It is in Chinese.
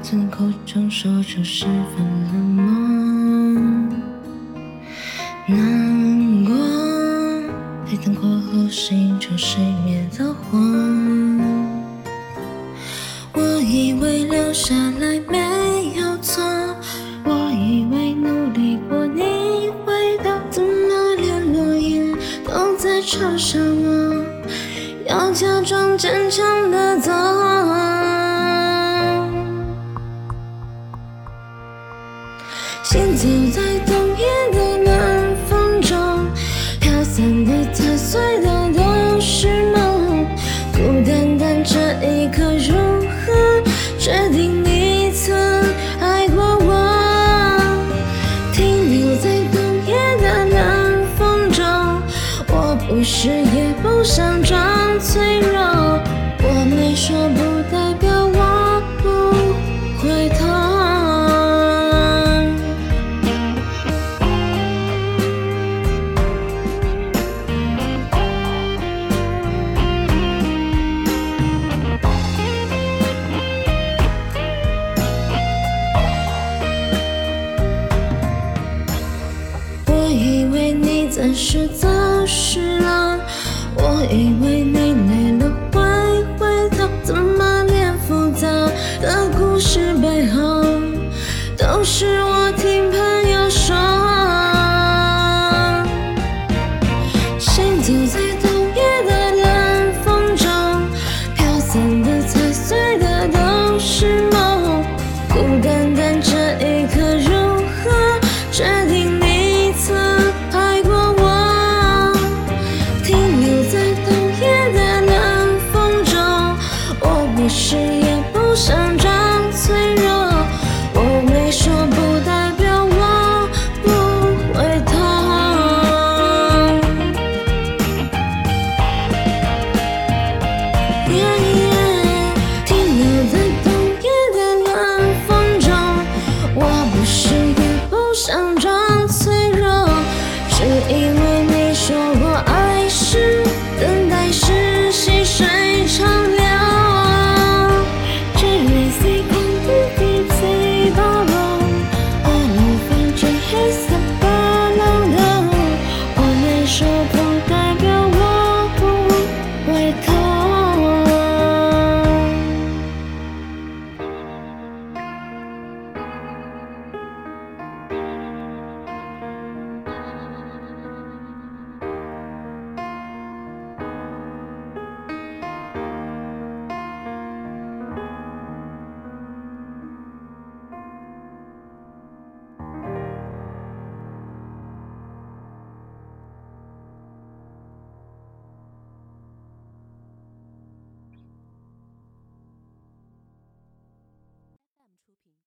从口中说出十分冷漠？难过，黑灯过后心就熄灭了火。我以为留下来没有错，我以为努力过你会懂，怎么连落叶都在嘲笑我？要假装坚强的走，在冬夜的暖风中，飘散的、踏碎的都是梦。孤单单这一刻，如何决定你曾爱过我？停留在冬夜的冷风中，我不是也不想装脆弱。我没说不代表是走失了，我以为你累